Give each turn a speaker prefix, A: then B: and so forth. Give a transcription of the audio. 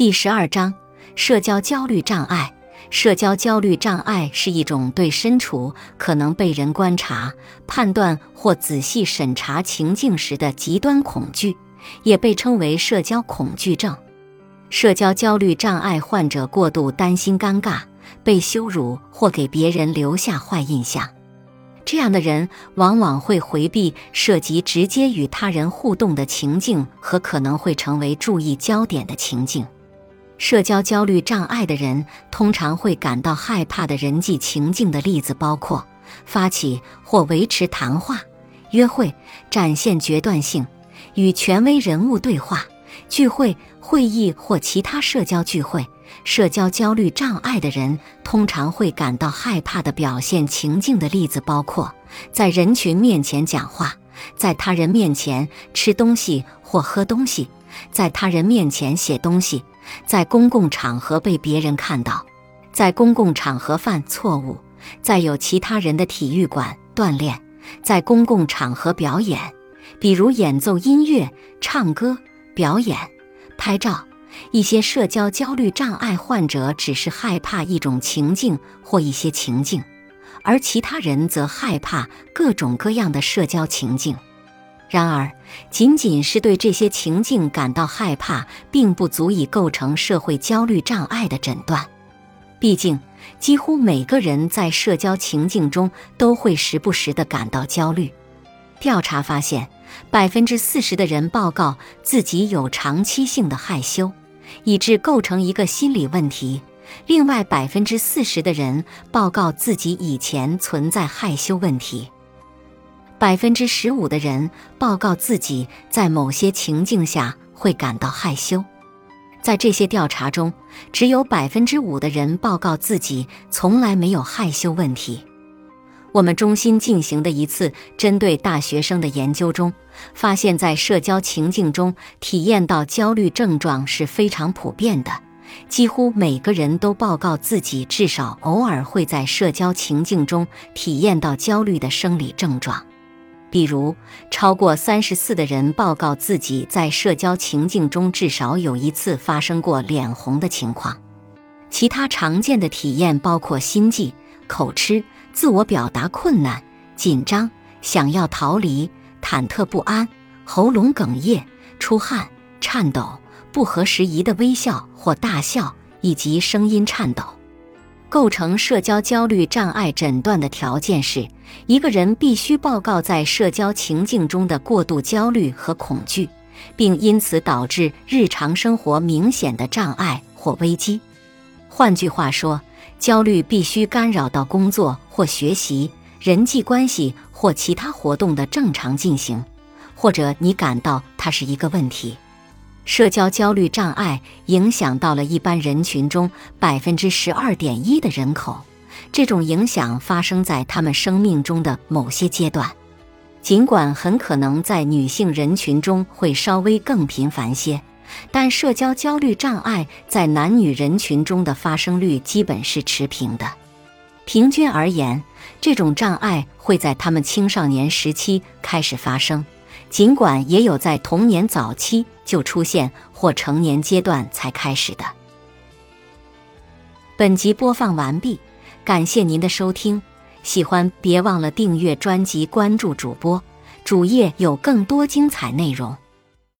A: 第十二章：社交焦虑障碍。社交焦虑障碍是一种对身处可能被人观察、判断或仔细审查情境时的极端恐惧，也被称为社交恐惧症。社交焦虑障碍患者过度担心尴尬、被羞辱或给别人留下坏印象，这样的人往往会回避涉及直接与他人互动的情境和可能会成为注意焦点的情境。社交焦虑障碍的人通常会感到害怕的人际情境的例子包括：发起或维持谈话、约会、展现决断性、与权威人物对话、聚会、会议或其他社交聚会。社交焦虑障碍的人通常会感到害怕的表现情境的例子包括：在人群面前讲话，在他人面前吃东西或喝东西，在他人面前写东西。在公共场合被别人看到，在公共场合犯错误，在有其他人的体育馆锻炼，在公共场合表演，比如演奏音乐、唱歌、表演、拍照。一些社交焦虑障碍患者只是害怕一种情境或一些情境，而其他人则害怕各种各样的社交情境。然而，仅仅是对这些情境感到害怕，并不足以构成社会焦虑障碍的诊断。毕竟，几乎每个人在社交情境中都会时不时地感到焦虑。调查发现，百分之四十的人报告自己有长期性的害羞，以致构成一个心理问题；另外，百分之四十的人报告自己以前存在害羞问题。百分之十五的人报告自己在某些情境下会感到害羞，在这些调查中，只有百分之五的人报告自己从来没有害羞问题。我们中心进行的一次针对大学生的研究中，发现，在社交情境中体验到焦虑症状是非常普遍的，几乎每个人都报告自己至少偶尔会在社交情境中体验到焦虑的生理症状。比如，超过三十四的人报告自己在社交情境中至少有一次发生过脸红的情况。其他常见的体验包括心悸、口吃、自我表达困难、紧张、想要逃离、忐忑不安、喉咙哽咽、出汗、颤抖、不合时宜的微笑或大笑，以及声音颤抖。构成社交焦虑障碍诊断的条件是，一个人必须报告在社交情境中的过度焦虑和恐惧，并因此导致日常生活明显的障碍或危机。换句话说，焦虑必须干扰到工作或学习、人际关系或其他活动的正常进行，或者你感到它是一个问题。社交焦虑障碍影响到了一般人群中百分之十二点一的人口，这种影响发生在他们生命中的某些阶段，尽管很可能在女性人群中会稍微更频繁些，但社交焦虑障碍在男女人群中的发生率基本是持平的。平均而言，这种障碍会在他们青少年时期开始发生。尽管也有在童年早期就出现或成年阶段才开始的。本集播放完毕，感谢您的收听，喜欢别忘了订阅专辑、关注主播，主页有更多精彩内容。